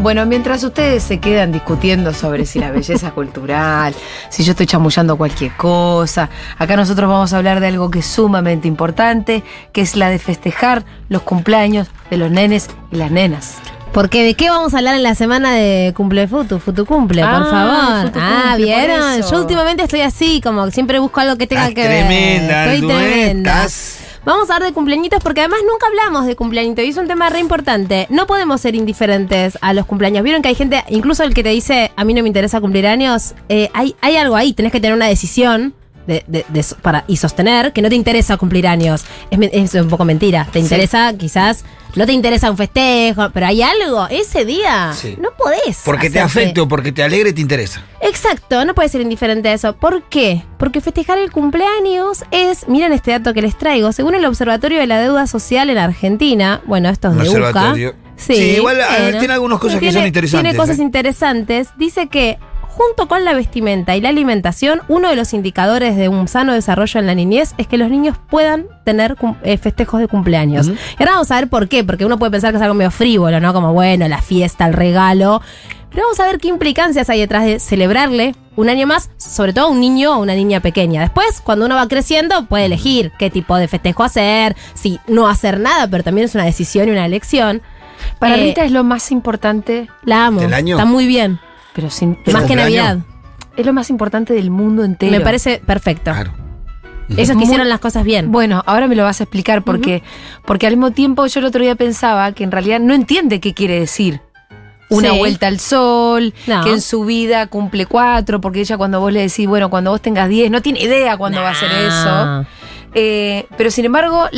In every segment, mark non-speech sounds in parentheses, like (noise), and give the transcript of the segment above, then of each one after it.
Bueno, mientras ustedes se quedan discutiendo sobre si la belleza (laughs) cultural, si yo estoy chamullando cualquier cosa, acá nosotros vamos a hablar de algo que es sumamente importante, que es la de festejar los cumpleaños de los nenes y las nenas. Porque de qué vamos a hablar en la semana de cumple futu, futu cumple, Ah, por favor. Futu ah, cumple, ¿vieron? Yo últimamente estoy así, como siempre busco algo que tenga Estás que ver. tremenda, Estoy ¿no tremenda. estás? Vamos a hablar de cumpleañitos porque además nunca hablamos de cumpleañitos y es un tema re importante. No podemos ser indiferentes a los cumpleaños. Vieron que hay gente, incluso el que te dice a mí no me interesa cumplir años, eh, hay, hay algo ahí, tenés que tener una decisión. De, de- de para, y sostener que no te interesa cumplir años. Es, es un poco mentira. Te interesa, quizás, no te interesa un festejo, pero hay algo. Ese día Sí. no podés. Porque te afecte o porque te alegre te interesa. Exacto, no puede ser indiferente a eso. ¿Por qué? Porque festejar el cumpleaños es, miren este dato que les traigo, según el Observatorio de la Deuda Social en Argentina, bueno, esto es Un de UCA. observatorio. Sí, igual, a ver, tiene algunas cosas que son interesantes, Tiene cosas ¿eh? interesantes. Dice que junto con la vestimenta y la alimentación, uno de los indicadores de un sano desarrollo en la niñez es que los niños puedan tener eh, festejos de cumpleaños. Y ahora vamos a ver por qué, porque uno puede pensar que es algo medio frívolo, ¿no? Como, bueno, la fiesta, el regalo. Pero vamos a ver qué implicancias hay detrás de celebrarle un año más, sobre todo a un niño o una niña pequeña. Después, cuando uno va creciendo, puede elegir qué tipo de festejo hacer, si no hacer nada, pero también es una decisión y una elección. Para Eh, Rita es lo más importante, La amo. ¿Del año? Está muy bien. Pero sin ¿El Más que cumpleaños? Navidad. es lo más importante del mundo entero. Me parece perfecto. Claro. Ellos Muy- hicieron las cosas bien. Bueno, ahora me lo vas a explicar porque, porque al mismo tiempo yo el otro día pensaba que en realidad no entiende qué quiere decir. Una Sí. vuelta al sol, No. que en su vida cumple cuatro, porque ella cuando vos le decís, bueno, cuando vos tengas diez, no tiene idea cuándo va a ser eso. Eh, pero sin embargo,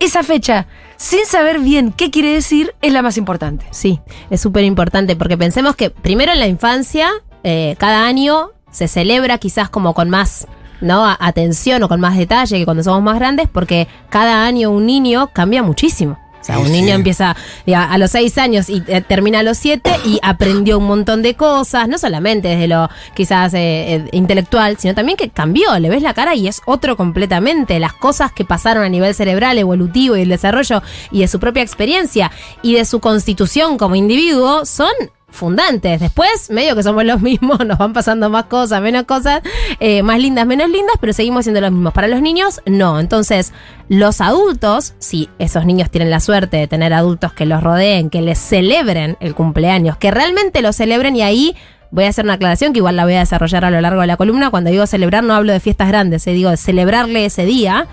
esa fecha, sin saber bien qué quiere decir, es la más importante. Sí, es súper importante porque pensemos que primero en la infancia, eh, cada año se celebra quizás como con más ¿no? Atención o con más detalle que cuando somos más grandes, porque cada año un niño cambia muchísimo. O sea, Sí, un niño sí. empieza a los seis años y eh, termina a los siete y aprendió un montón de cosas, no solamente desde lo quizás eh, eh, intelectual, sino también que cambió, le ves la cara y es otro completamente. Las cosas que pasaron a nivel cerebral, evolutivo y el desarrollo y de su propia experiencia y de su constitución como individuo son fundantes. Después, medio que somos los (laughs) mismos, nos van pasando más cosas, menos cosas, eh, más lindas, menos lindas, pero seguimos siendo los mismos. Para los niños, no. Entonces, los adultos, si esos niños tienen la suerte de tener adultos que los rodeen, que les celebren el cumpleaños, que realmente lo celebren y ahí voy a hacer una aclaración que igual la voy a desarrollar a lo largo de la columna. Cuando digo celebrar no hablo de fiestas grandes, eh, digo de celebrarle ese día.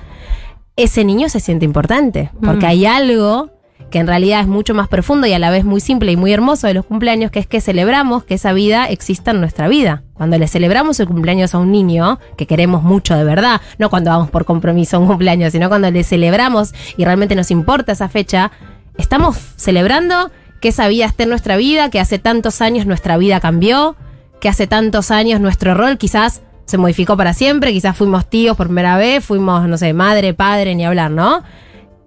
Ese niño se siente importante, porque Mm. hay algo que en realidad es mucho más profundo y a la vez muy simple y muy hermoso de los cumpleaños, que es que celebramos que esa vida exista en nuestra vida. Cuando le celebramos el cumpleaños a un niño, que queremos mucho de verdad, no cuando vamos por compromiso a un cumpleaños, sino cuando le celebramos y realmente nos importa esa fecha, estamos celebrando que esa vida esté en nuestra vida, que hace tantos años nuestra vida cambió, que hace tantos años nuestro rol quizás se modificó para siempre, quizás fuimos tíos por primera vez, fuimos, no sé, madre, padre, ni hablar, ¿no?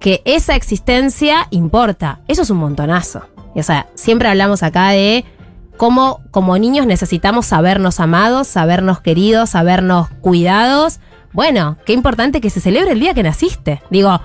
Que esa existencia importa. Eso es un montonazo. O sea, siempre hablamos acá de cómo como niños necesitamos sabernos amados, sabernos queridos, sabernos cuidados. Bueno, qué importante que se celebre el día que naciste. Digo,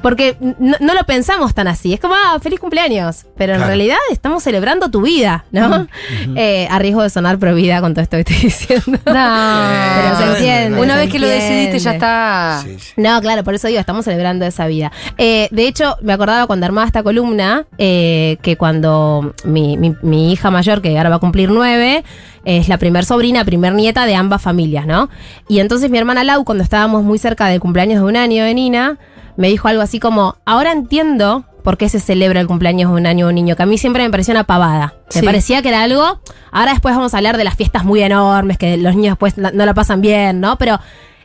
porque no, no lo pensamos tan así. Es como, ah, feliz cumpleaños. Pero en realidad estamos celebrando tu vida, ¿no? (laughs) Eh, a riesgo de sonar pro vida con todo esto que estoy (laughs) diciendo. No, Pero se entiende. Una se vez que lo decidiste ya está. Sí, sí. No, claro, por eso digo, estamos celebrando esa vida. Eh, de hecho, me acordaba cuando armaba esta columna eh, que cuando mi, mi- mi hija mayor, que ahora va a cumplir nueve, es la primer sobrina, primer nieta de ambas familias, ¿no? Y entonces mi hermana Lau, cuando estábamos muy cerca del cumpleaños de un año de Nina, me dijo algo así como, ahora entiendo por qué se celebra el cumpleaños de un año de un niño, que a mí siempre me pareció una pavada. Me parecía que era algo, ahora después vamos a hablar de las fiestas muy enormes, que los niños después no la pasan bien, ¿no? Pero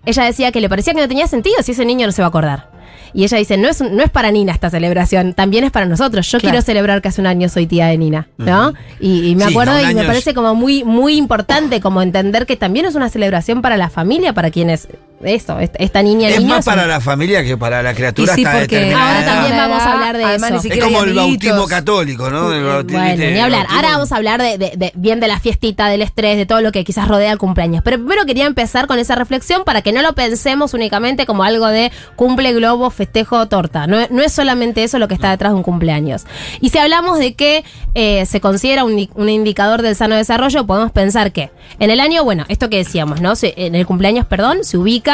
ella decía que le parecía que no tenía sentido si ese niño no se va a acordar. Y ella dice, no es, no es para Nina esta celebración, también es para nosotros. Yo Claro. quiero celebrar que hace un año soy tía de Nina, ¿no? y, y me Sí, acuerdo no, y me parece es- como muy, muy importante como entender que también es una celebración para la familia, para quienes, eso, esta, niña Es niño más para la familia que para la criatura sí, determinada ahora edad. también vamos a hablar de Además, eso. ni Es como el bautismo católico, ¿no? Ni hablar. bautismo- Ahora vamos a hablar de, de- de- bien de la fiestita, del estrés, de todo lo que quizás rodea el cumpleaños. Pero primero quería empezar con esa reflexión para que no lo pensemos únicamente como algo de cumple, globo, festejo, torta. No, no es solamente eso lo que está detrás de un cumpleaños. Y si hablamos de que eh, se considera un, un indicador del sano desarrollo, podemos pensar que en el año, bueno, esto que decíamos, ¿no? En el cumpleaños, perdón, se ubica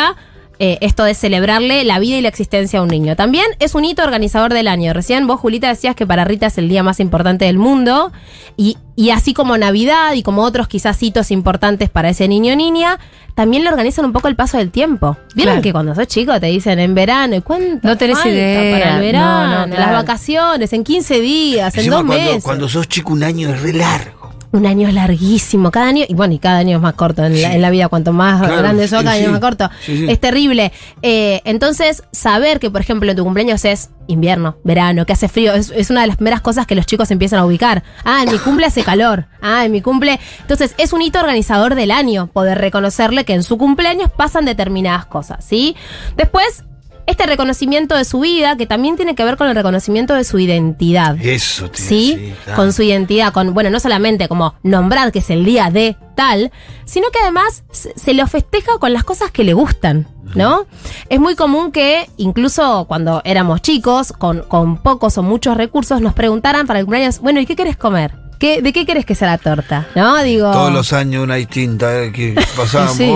eh, esto de celebrarle la vida y la existencia a un niño. También es un hito organizador del año. Recién vos, Julita, decías que para Rita es el día más importante del mundo. Y, y así como Navidad y como otros quizás hitos importantes para ese niño o niña, también le organizan un poco el paso del tiempo. ¿Vieron Claro. que cuando sos chico te dicen en verano, ¿y cuánto No tenés falta idea. para el No, verano, no, claro. las vacaciones, en 15 días, en Encima dos cuando, meses? cuando sos chico un año es re largo. Un año es larguísimo, cada año, y bueno, y cada año es más corto en, la, Sí. en la vida, cuanto más Claro, grande sos, sí, cada año es más corto. Es terrible. Eh, entonces, saber que, por ejemplo, en tu cumpleaños es invierno, verano, que hace frío, es, es una de las primeras cosas que los chicos empiezan a ubicar. Ah, en mi cumple hace calor. Ah, en mi cumple. Entonces, es un hito organizador del año poder reconocerle que en su cumpleaños pasan determinadas cosas, ¿sí? Después. Este reconocimiento de su vida, que también tiene que ver con el reconocimiento de su identidad. Eso, tío, ¿sí? claro. Con su identidad, con, bueno, no solamente como nombrar que es el día de tal, sino que además se, se lo festeja con las cosas que le gustan, ¿no? Es muy común que, incluso cuando éramos chicos, con, con pocos o muchos recursos, nos preguntaran para el cumpleaños, bueno, ¿y qué querés comer? ¿Qué, ¿De qué querés que sea la torta? ¿No? Digo. Todos los años una distinta, eh, que (laughs) pasábamos Sí.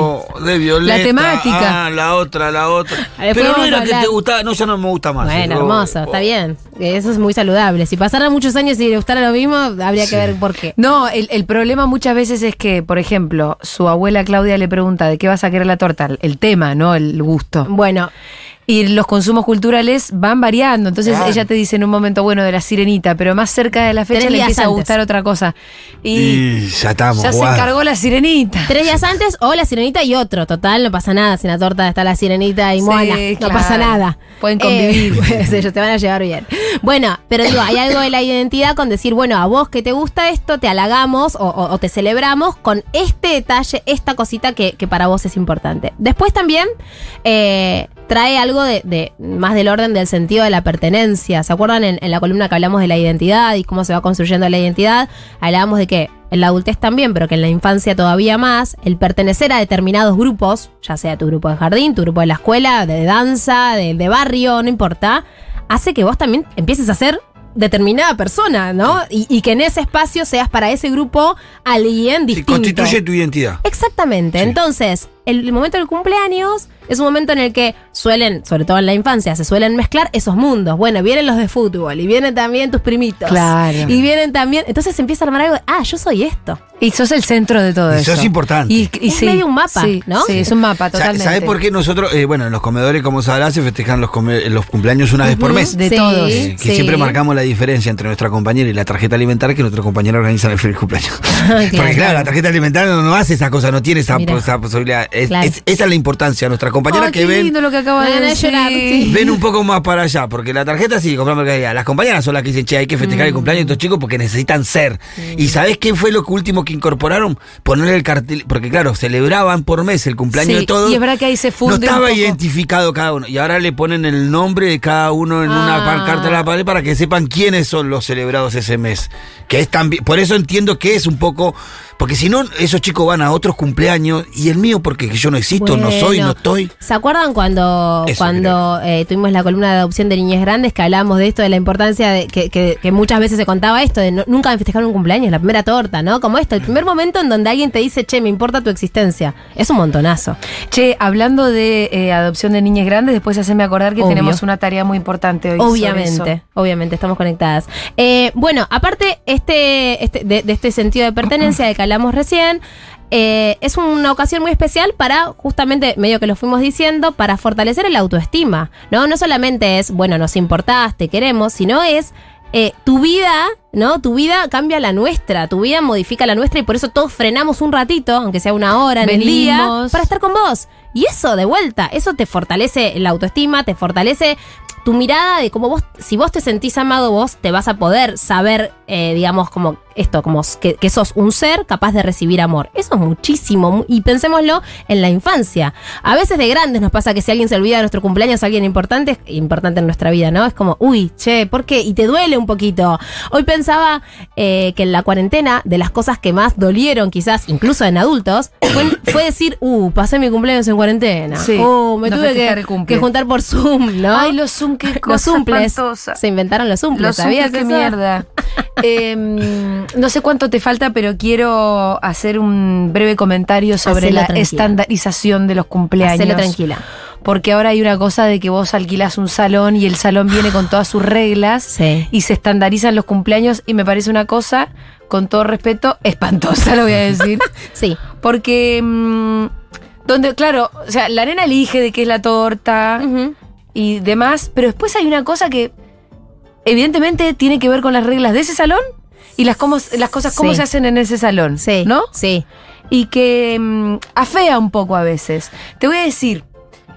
de violeta. La temática. Ah, la otra, la otra. (laughs) Después Pero no era a que te gustaba, no, ya no me gusta más. Bueno, hermoso, está bien. Eso es muy saludable. Si pasaran muchos años y le gustara lo mismo, habría que ver por qué. No, el, el problema muchas veces es que, por ejemplo, su abuela Claudia le pregunta de qué vas a querer la torta, el tema, ¿no? El gusto. Bueno, Y los consumos culturales van variando. Entonces ella te dice en un momento, bueno, de la sirenita, pero más cerca de la fecha Tres le empieza a gustar otra cosa. Y, Y ya estamos. ya se encargó la sirenita. Tres días antes, o la sirenita y otro. Total, no pasa nada. Si en la torta está la sirenita y Sí, Moana. No claro. pasa nada. Pueden convivir. Eh, (laughs) pues, ellos te van a llevar bien. Bueno, pero digo, hay algo de la identidad con decir, bueno, a vos que te gusta esto, te halagamos o, o- o te celebramos con este detalle, esta cosita que, que para vos es importante. Después también eh, trae algo de, de más del orden del sentido de la pertenencia. ¿Se acuerdan en, en la columna que hablamos de la identidad y cómo se va construyendo la identidad? Hablábamos de que en la adultez también, pero que en la infancia todavía más, el pertenecer a determinados grupos, ya sea tu grupo de jardín, tu grupo de la escuela, de danza, de, de barrio, no importa, hace que vos también empieces a ser determinada persona, ¿no? Y, y que en ese espacio seas para ese grupo alguien Sí, distinto. constituye tu identidad. Exactamente. Sí. Entonces, el, el momento del cumpleaños es un momento en el que suelen, sobre todo en la infancia, se suelen mezclar esos mundos. Bueno, vienen los de fútbol y vienen también tus primitos. Claro. Y vienen también. Entonces se empieza a armar algo de, ah, yo soy esto. Y sos el centro de todo Y eso. sos importante. Y, y Es sí, medio un mapa, sí, ¿no? Sí, es un mapa, totalmente. ¿Sabes por qué nosotros, eh, bueno, en los comedores, como sabrás, se festejan los, los cumpleaños una vez por mes? De Sí, todos. Eh, que sí. siempre marcamos la diferencia entre nuestra compañera y la tarjeta alimentaria que nuestro compañero organiza el feliz cumpleaños. (laughs) Porque claro, la tarjeta alimentaria no, no hace esa cosa, no tiene esa posibilidad. Es- Claro. es- esa es la importancia. Nuestra compañera Ay, que qué ven, lindo lo que acaba de Me van a decir. llorar, sí. (laughs) ven un poco más para allá, porque la tarjeta sí compramos mercadería. Las compañeras son las que dicen, che, hay que festejar Mm. el cumpleaños de estos chicos porque necesitan ser. ¿Y sabés qué fue lo que último que incorporaron? Ponerle el cartel, porque claro, celebraban por mes el cumpleaños Sí, de todos. y es verdad que ahí se funde No estaba un poco. identificado cada uno. Y ahora le ponen el nombre de cada uno en una Ah. pancarta en la pared para que sepan quiénes son los celebrados ese mes. Que es también, por eso entiendo que es un poco, porque si no, esos chicos van a otros cumpleaños y el mío porque yo no existo, no soy, no estoy. ¿Se acuerdan cuando, Eso cuando eh, tuvimos la columna de adopción de niñas grandes que hablábamos de esto, de la importancia de que, que- que muchas veces se contaba esto, de no- nunca me festejaron un cumpleaños, la primera torta, ¿no? Como esto, el primer momento en donde alguien te dice, che, me importa tu existencia. Es un montonazo. Che, hablando de eh, adopción de niñas grandes, después haceme acordar que Obvio. tenemos una tarea muy importante hoy. sobre Obviamente, eso. obviamente, estamos conectadas. Eh, bueno, aparte este, este- de, de este sentido de pertenencia del que hablamos recién, eh, es una ocasión muy especial para, justamente, medio que lo fuimos diciendo, para fortalecer el autoestima. No, no solamente es, bueno, nos importás, te queremos, sino es eh, tu vida ¿no? Tu vida cambia la nuestra, tu vida modifica la nuestra y por eso todos frenamos un ratito, aunque sea una hora en el día, para estar con vos. Y eso, de vuelta, eso te fortalece la autoestima, te fortalece tu mirada de cómo vos, si vos te sentís amado, vos te vas a poder saber, eh, digamos, como esto, como que, que sos un ser capaz de recibir amor. Eso es muchísimo. mu- Y pensémoslo en la infancia. A veces de grandes nos pasa que si alguien se olvida de nuestro cumpleaños, alguien importante, es importante en nuestra vida, ¿no? Es como, uy, che, ¿por qué? Y te duele un poquito. Hoy pensaba eh, que en la cuarentena, de las cosas que más dolieron, quizás, incluso en adultos, fue, (coughs) fue decir, uh, pasé mi cumpleaños en cuarentena. Sí, Uh, me no tuve que, que juntar por Zoom, ¿no? Ay, los Zoom, qué (laughs) los cosa zumples. espantosa. Se inventaron los zumples, Los ¿sabías ¿sabías qué eso? mierda? (laughs) Em, no sé cuánto te falta, pero quiero hacer un breve comentario sobre Hacelo la tranquila. estandarización de los cumpleaños. Hacelo tranquila. Porque ahora hay una cosa de que vos alquilás un salón y el salón viene con todas sus reglas (sighs) Sí. y se estandarizan los cumpleaños y me parece una cosa, con todo respeto, (laughs) espantosa, lo voy a decir. (laughs) Sí. Porque, mm, donde, claro, o sea, la nena elige de qué es la torta y demás, pero después hay una cosa que evidentemente tiene que ver con las reglas de ese salón y las, cómo, las cosas cómo Sí. se hacen en ese salón, Sí. ¿no? Sí. Y que mm, afea un poco a veces. Te voy a decir,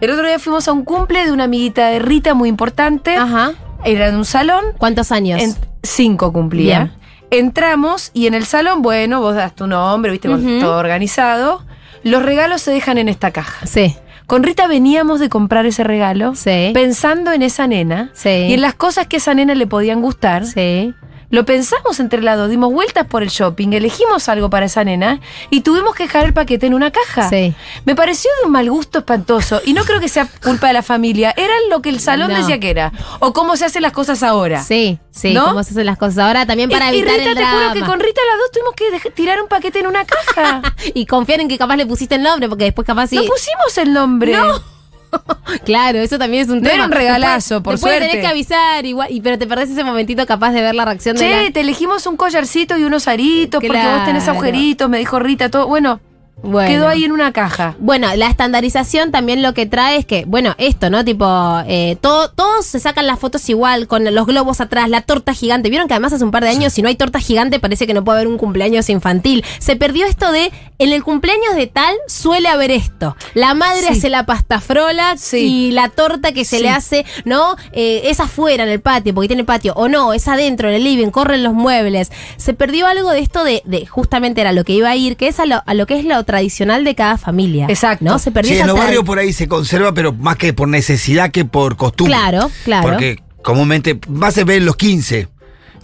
el otro día fuimos a un cumple de una amiguita de Rita muy importante, Ajá. era en un salón, ¿Cuántos años? en- cinco cumplía. Bien. Entramos y en el salón, bueno, vos das tu nombre, viste, con Ujú. todo organizado. Los regalos se dejan en esta caja. Sí. Con Rita veníamos de comprar ese regalo Sí. pensando en esa nena Sí. y en las cosas que a esa nena le podían gustar. Sí. Lo pensamos entre lados, dimos vueltas por el shopping, elegimos algo para esa nena y tuvimos que dejar el paquete en una caja. Sí. Me pareció de un mal gusto espantoso y no creo que sea culpa de la familia, era lo que el salón No. decía que era o cómo se hacen las cosas ahora. Sí, sí, ¿No? cómo se hacen las cosas ahora también para y, y evitar Rita, el te juro que con Rita las dos tuvimos que tirar un paquete en una caja. (laughs) Y confiar en que capaz le pusiste el nombre, porque después capaz sí. No pusimos el nombre. (laughs) Claro, eso también es un No tema. era un regalazo, Después- por después suerte. tenés que avisar, igual, y, pero te perdés ese momentito capaz de ver la reacción de Che, la... te elegimos un collarcito y unos aritos porque vos tenés agujeritos, me dijo Rita, todo. Bueno, Bueno. quedó ahí en una caja. Bueno, la estandarización también lo que trae es que, bueno, esto, ¿no? Tipo, eh, todo, todos se sacan las fotos igual, con los globos atrás, la torta gigante. Vieron que además hace un par de años, si no hay torta gigante, parece que no puede haber un cumpleaños infantil. Se perdió esto de, en el cumpleaños de tal, suele haber esto. La madre Sí. hace la pastafrola Sí. y la torta que se Sí. le hace, ¿no? Eh, es afuera en el patio, porque tiene patio, o no, es adentro, en el living, corren los muebles. Se perdió algo de esto de, de justamente era lo que iba a ir, que es a lo, a lo que es lo tradicional de cada familia. Exacto. ¿No? Se perdió Sí, en los barrios por ahí se conserva, pero más que por necesidad que por costumbre. Claro, claro. Porque comúnmente más se ve en los 15.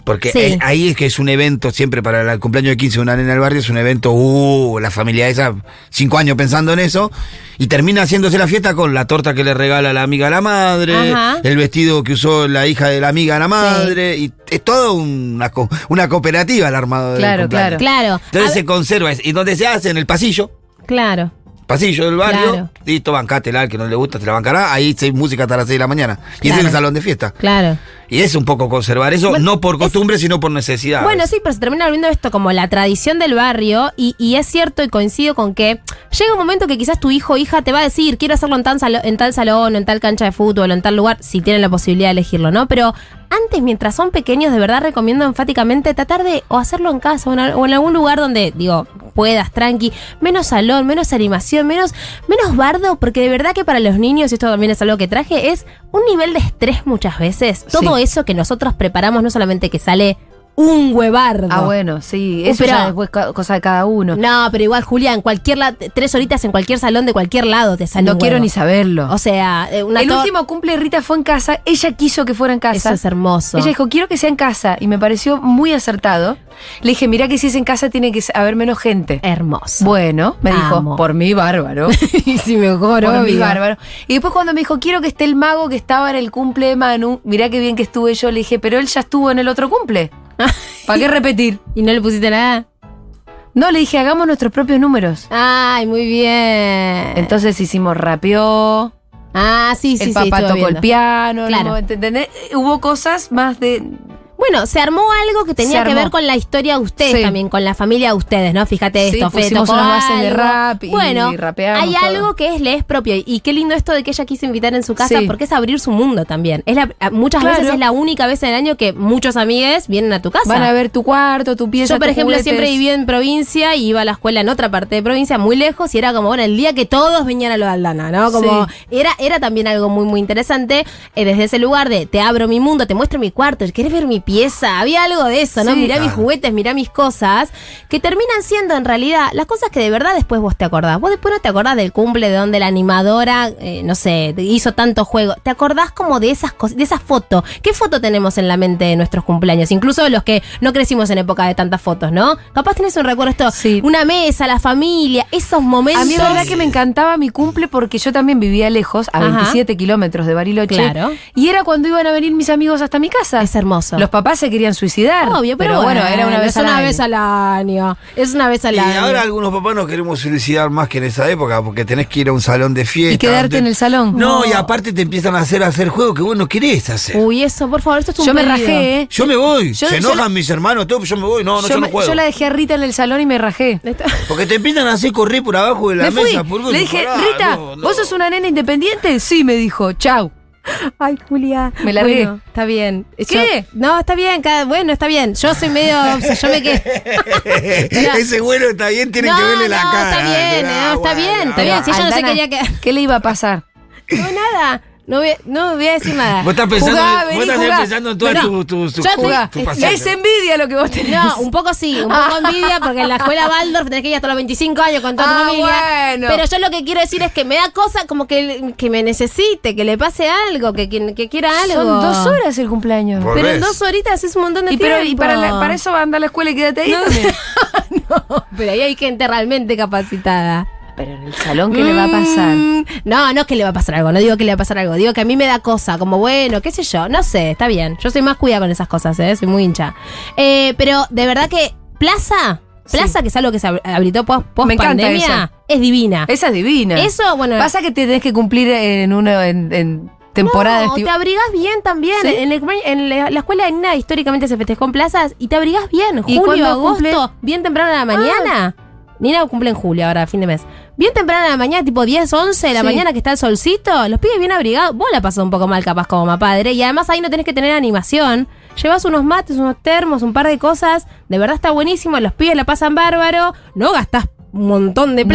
Porque Sí. es- ahí es que es un evento siempre para el cumpleaños de 15 de una nena del barrio, es un evento, uh, la familia esa, cinco años pensando en eso, y termina haciéndose la fiesta con la torta que le regala la amiga a la madre, Ajá. el vestido que usó la hija de la amiga a la madre, y es todo una, co- una cooperativa el armado del Claro, cumpleaños. Claro. Entonces A se conserva, y donde se hace en el pasillo, claro. pasillo del barrio, Claro. listo, bancátela, al que no le gusta, te la bancará, ahí hay música hasta las 6 de la mañana. Y es Claro. el salón de fiesta. Claro. Y es un poco conservar eso, Bueno, no por costumbre, sino por necesidad. Bueno, sí, pero se termina volviendo esto como la tradición del barrio y, y es cierto y coincido con que llega un momento que quizás tu hijo o hija te va a decir quiero hacerlo en, tan salo- en tal salón o en tal cancha de fútbol o en tal lugar, si tienen la posibilidad de elegirlo, ¿no? Pero antes, mientras son pequeños, de verdad recomiendo enfáticamente tratar de o hacerlo en casa o en, o en algún lugar donde, digo, puedas, tranqui, menos salón, menos animación, menos, menos bardo, porque de verdad que para los niños, y esto también es algo que traje, es un nivel de estrés muchas veces. Todo. Eso que nosotros preparamos, no solamente que sale un huevardo. Ah, bueno, sí, eso pero- ya después cosa de cada uno. No, No, pero igual, Julián, cualquier tres horitas en cualquier salón de cualquier lado te sale un quiero huevo. ni saberlo. O sea, eh, una el último cumple de Rita fue en casa, ella quiso que fuera en casa. Eso es hermoso. Ella dijo, quiero que sea en casa, y me pareció muy acertado. Le dije, mira que si es en casa tiene que haber menos gente. hermoso. Bueno, me dijo, por mí bárbaro. (laughs) y si mejor, por mí bárbaro. Y después cuando me dijo, quiero que esté el mago que estaba en el cumple de Manu, mirá qué bien que estuve yo, le dije, pero él ya estuvo en el otro cumple. ¿Para qué repetir? ¿Y no le pusiste nada? No, le dije, hagamos nuestros propios números. Ay, muy bien. Entonces hicimos rapio, ah, sí, sí, el sí. papá estuve tocó el piano, Claro. ¿no? ¿entendés? Hubo cosas más de Bueno, se armó algo que tenía que ver con la historia de ustedes Sí. también, con la familia de ustedes, ¿no? Fíjate Sí, esto, pusimos tocó unas bases de rap y bueno, rapeamos hay todo. algo que es, le es propio. Y qué lindo esto de que ella quiso invitar en su casa, Sí. porque es abrir su mundo también. Es la- muchas Claro. veces es la única vez en el año que muchos amigues vienen a tu casa. Van a ver tu cuarto, tu pieza. Yo, por ejemplo, juguetes. siempre viví en provincia y iba a la escuela en otra parte de provincia, muy lejos, y era como, bueno, el día que todos venían a lo de Aldana, ¿no? Como, Sí. era, era también algo muy, muy interesante, eh, desde ese lugar de te abro mi mundo, te muestro mi cuarto, ¿querés ver mi pieza? Había algo de eso, ¿no? Sí. Mirá mis juguetes, mirá mis cosas, que terminan siendo en realidad las cosas que de verdad después vos te acordás. Vos después no te acordás del cumple de donde la animadora, eh, no sé, hizo tanto juego. Te acordás como de esas cosas, de esas fotos. ¿Qué foto tenemos en la mente de nuestros cumpleaños? Incluso los que no crecimos en época de tantas fotos, ¿no? Capaz tenés un recuerdo esto, Sí. una mesa, la familia, esos momentos. A mí es verdad que me encantaba mi cumple porque yo también vivía lejos, a Ajá. 27 kilómetros de Bariloche. Claro. Y era cuando iban a venir mis amigos hasta mi casa. Es hermoso. Los papás se querían suicidar. Obvio, pero, bueno, era una vez es al una año. vez al año. Es una vez al Y año. ahora algunos papás nos queremos suicidar más que en esa época, porque tenés que ir a un salón de fiesta. Y quedarte donde- en el salón. No, No. y aparte te empiezan a hacer hacer juegos que vos no querés hacer. Uy, eso, por favor, esto es un Yo me rajé, ¿eh? Yo me voy. Yo- Se enojan mis hermanos, todo, yo me voy. No, no, yo, yo, no me- juego. yo la dejé a Rita en el salón y me rajé. Porque te empiezan a hacer correr por abajo de la Me fui. mesa. por- Le dije, pará, Rita, no, no. ¿vos sos una nena independiente? Sí, me dijo. Chau. (laughs) Ay, Julia. Me largué. Bueno, está bien. ¿Qué? Yo- no, está bien. cada- bueno, está bien. Yo soy medio. yo me quedé. (laughs) Ese vuelo está bien, tienen no, que verle la no, cara. Está bien, no, está bueno, bien, está bien. Si ella no se quería quedar. ¿Qué le iba a pasar? No, nada. No voy, no voy a decir nada. Vos estás pensando, Jugá, vos vení, estás jugá. pensando en todas No, tus tu, tu, tu- tu es- envidia lo que vos tenés. No, un poco sí, un poco envidia, porque en la escuela Waldorf tenés que ir hasta los 25 años con toda tu Ah, familia. bueno. Pero yo lo que quiero decir es que me da cosa como que, que me necesite, que le pase algo, que, que, que quiera algo. Son dos horas el cumpleaños. Pero en dos horitas es un montón de Y, tiempo. pero, y para, la- para eso anda a la escuela y quédate ahí también. (laughs) No, pero ahí hay gente realmente capacitada. Pero en el salón, ¿qué le va a pasar? Mm, No, no es que le va a pasar algo, no digo que le va a pasar algo, digo que a mí me da cosa, como bueno, qué sé yo, no sé, está bien. Yo soy más cuida con esas cosas, ¿eh? soy muy hincha. Eh, pero de verdad que Plaza, Plaza, que es algo que se ab- habilitó post, Me encanta pandemia, es divina. Esa es divina. Eso, bueno. Pasa que te tenés que cumplir en una en, en temporada no, te abrigás bien también. ¿Sí? En, el- en la, la escuela de Nina históricamente se festejó en plazas y te abrigás bien. ¿Y Julio, agosto, cumple? bien temprano de la mañana. Nina cumple en julio, ahora, fin de mes. Bien temprano de la mañana, tipo 10, 11 de la Sí. mañana que está el solcito. Los pibes bien abrigados. Vos la pasás un poco mal, capaz, como mamá padre. Y además ahí no tenés que tener animación. Llevas unos mates, unos termos, un par de cosas. De verdad está buenísimo. Los pibes la pasan bárbaro. No gastás un montón de No.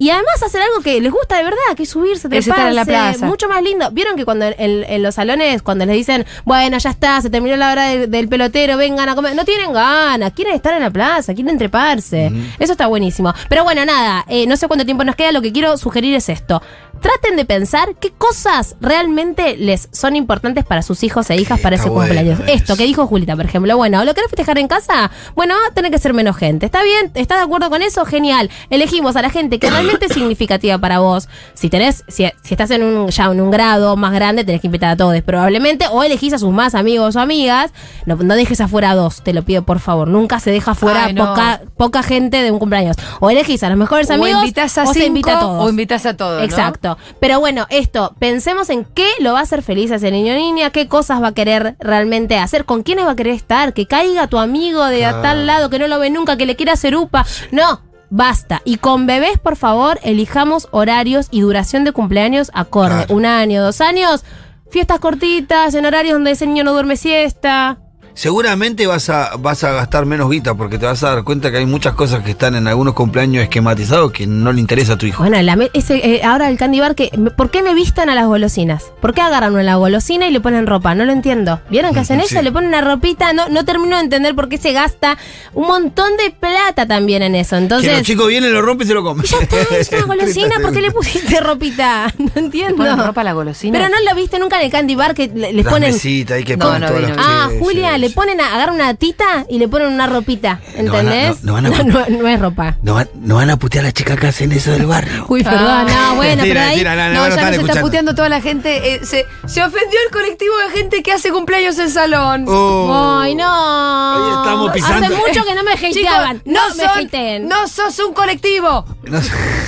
Y además hacer algo que les gusta de verdad, que es subirse, Es estar en la treparse, plaza. mucho más lindo. ¿Vieron que cuando en, en los salones, cuando les dicen, bueno, ya está, se terminó la hora de- del pelotero, vengan a comer? No tienen ganas, quieren estar en la plaza, quieren treparse. Eso está buenísimo. Pero bueno, nada, eh, no sé cuánto tiempo nos queda, lo que quiero sugerir es esto. Traten de pensar qué cosas realmente les son importantes para sus hijos e hijas para ese cumpleaños. Esto que dijo Julita, por ejemplo. Bueno, ¿lo querés festejar en casa? Bueno, va a tener que ser menos gente. ¿Está bien? ¿Estás de acuerdo con eso? Genial. Elegimos a la gente que realmente es significativa para vos. Si tenés, si, si estás en un, ya en un grado más grande, tenés que invitar a todos, probablemente. O elegís a sus más amigos o amigas. No, no dejes afuera a dos, te lo pido por favor. Nunca se deja afuera Ay, no. poca, poca gente de un cumpleaños. O elegís a los mejores o amigos. invitas a o se cinco, invita a todos. o invitas a todos. ¿no? Pero bueno, esto, pensemos en qué lo va a hacer feliz a ese niño o niña, qué cosas va a querer realmente hacer, con quiénes va a querer estar, que caiga tu amigo de a tal lado que no lo ve nunca, que le quiera hacer upa. No. Basta. Y con bebés, por favor, elijamos horarios y duración de cumpleaños acorde. Claro. Un año, dos años, fiestas cortitas, en horarios donde ese niño no duerme siesta. Seguramente vas a, vas a gastar menos guita porque te vas a dar cuenta que hay muchas cosas que están en algunos cumpleaños esquematizados que no le interesa a tu hijo. Bueno, la me- ese, eh, ahora el candy bar, que, ¿por qué me vistan a las golosinas? ¿Por qué agarran una golosina y le ponen ropa? No lo entiendo. ¿Vieron que hacen (laughs) Sí. eso? Le ponen una ropita. No, no termino de entender por qué se gasta un montón de plata también en eso. que Entonces, los chicos vienen, lo rompen y se lo comen. ya está, es una (laughs) golosina. ¿Por qué le pusiste ropita? (laughs) No ¿Le entiendo. ponen ropa a la golosina? Pero no lo viste nunca en el candy bar que le- les Las ponen. mesitas ahí que No, no todas vi, las no. Ah, Julia, sí, le ponen a agarran una tita y le ponen una ropita. No van a- ¿Entendés? no- no van a- (laughs) no, no es ropa. No, van- no van a putear a las chicas que hacen eso del barrio. Uy, perdón. Ah. no, bueno, Mentira, pero ahí. mentira, no, ya nos está escuchando. puteando toda la gente. eh, se, se ofendió el colectivo de gente que hace cumpleaños en salón. Oh. Ay, no. Ahí estamos pisando. Hace mucho que no me hateaban. Chicos, no, me son- hateen. no sos un colectivo.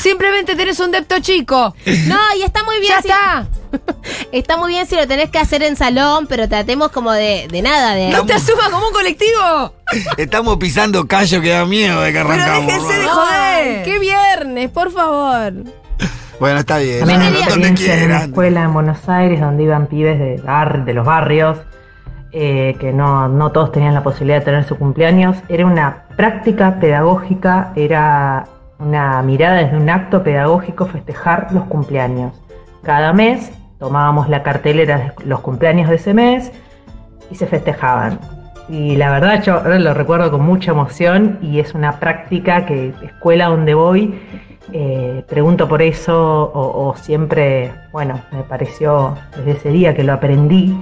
Simplemente tenés un depto chico. (laughs) No, y está muy bien. Ya si- está. (laughs) Está muy bien si lo tenés que hacer en salón, pero tratemos como de, de nada, de. ¡No te asumas como un colectivo! Estamos pisando callo que da miedo de que Pero arrancamos. déjense de ¿no? joder. ¡Qué viernes, por favor! Bueno, está bien. También experiencia en una escuela en Buenos Aires donde iban pibes de, bar- de los barrios, eh, que no, no todos tenían la posibilidad de tener su cumpleaños. Era una práctica pedagógica, era una mirada desde un acto pedagógico festejar los cumpleaños. Cada mes tomábamos la cartelera de los cumpleaños de ese mes y se festejaban. Y la verdad yo lo recuerdo con mucha emoción y es una práctica que escuela donde voy eh, pregunto por eso o, o siempre, bueno, me pareció desde ese día que lo aprendí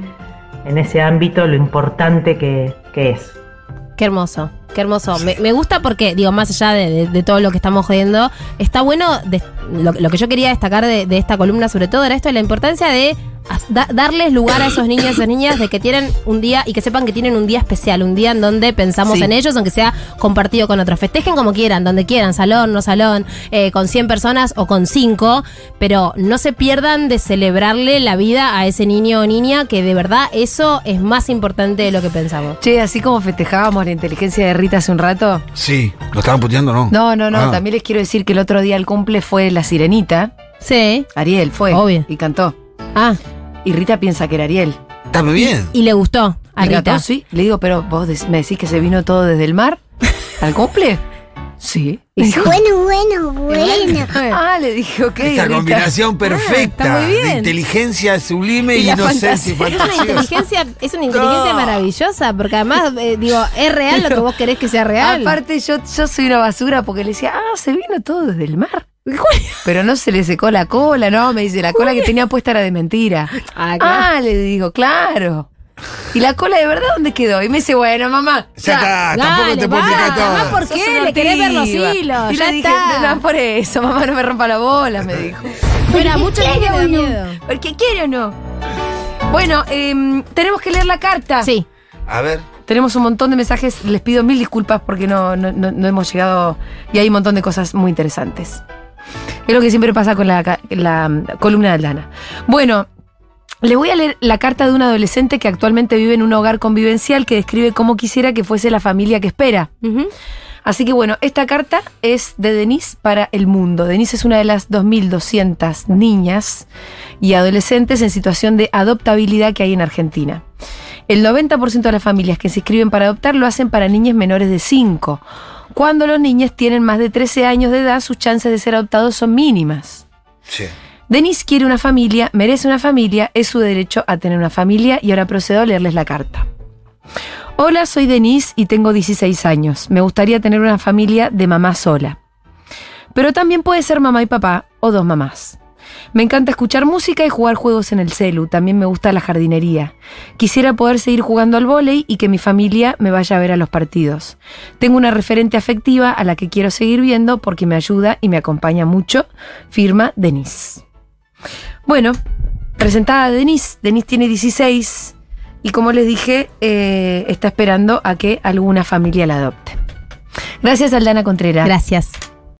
en ese ámbito lo importante que, que es. Qué hermoso, qué hermoso. Me, me gusta porque, digo, más allá de, de- de todo lo que estamos jodiendo, está bueno, de- lo, lo que yo quería destacar de, de esta columna sobre todo era esto, la importancia de da- darles lugar a esos niños y esas niñas de que tienen un día y que sepan que tienen un día especial, un día en donde pensamos Sí. en ellos, aunque sea compartido con otros. Festejen como quieran, donde quieran, salón, no salón, eh, con 100 personas o con 5, pero no se pierdan de celebrarle la vida a ese niño o niña, que de verdad eso es más importante de lo que pensamos. Che, así como festejábamos la inteligencia de Rita hace un rato. Sí, ¿lo estaban puteando no? No, no, no. Ah. También les quiero decir que el otro día el cumple fue la sirenita. Sí. Ariel fue. Obvio. Y cantó. Ah, Y Rita piensa que era Ariel. Está muy bien. y le gustó a ¿Le Rita. cantó? Sí. Le digo, pero vos me decís que se vino todo desde el mar (laughs) al cumple. Sí. Y dijo, Bueno, bueno, bueno. (laughs) ah, le dije, ok. Esa Rita. combinación perfecta está muy bien. de inteligencia sublime Y y, la inocencia y Es una fantasía. (laughs) inteligencia, es una inteligencia No. maravillosa, porque además, eh, digo, es real lo que vos querés que sea real. Aparte, yo, yo soy una basura porque le decía, ah, se vino todo desde el mar. (laughs) Pero no se le secó la cola, no, me dice, la cola que tenía puesta era de mentira. Ah, claro. Ah, le digo, claro. ¿Y la cola de verdad dónde quedó? Y me dice, bueno, mamá. Ya está, tampoco te puedo explicar mamá, todo. ¿por sos qué? Le querés ver los hilos, Y ya le dije, está. no, por eso, mamá, no me rompa la bola, me dijo. Mira, mucho le da miedo. Porque quiere o no. Bueno, em, tenemos que leer la carta. Sí. A ver. Tenemos un montón de mensajes, les pido mil disculpas porque no, no, no- no hemos llegado y hay un montón de cosas muy interesantes. Es lo que siempre pasa con la, mm, columna de Aldana. Bueno, le voy a leer la carta de un adolescente que actualmente vive en un hogar convivencial que describe cómo quisiera que fuese la familia que espera. Así que bueno, esta carta es de Denise para el mundo. Denise es una de las 2.200 niñas y adolescentes en situación de adoptabilidad que hay en Argentina. El 90% de las familias que se inscriben para adoptar lo hacen para niños menores de 5. Cuando los niños tienen más de 13 años de edad, sus chances de ser adoptados son mínimas. Sí. Denise quiere una familia, merece una familia, es su derecho a tener una familia y ahora procedo a leerles la carta. Hola, soy Denise y tengo 16 años. Me gustaría tener una familia de mamá sola. Pero también puede ser mamá y papá o dos mamás. Me encanta escuchar música y jugar juegos en el celu. También me gusta la jardinería. Quisiera poder seguir jugando al vóley y que mi familia me vaya a ver a los partidos. Tengo una referente afectiva a la que quiero seguir viendo porque me ayuda y me acompaña mucho. Firma Denise. Bueno, presentada Denise. Denise tiene 16 y como les dije, eh, está esperando a que alguna familia la adopte. Gracias, Aldana Contreras. Gracias.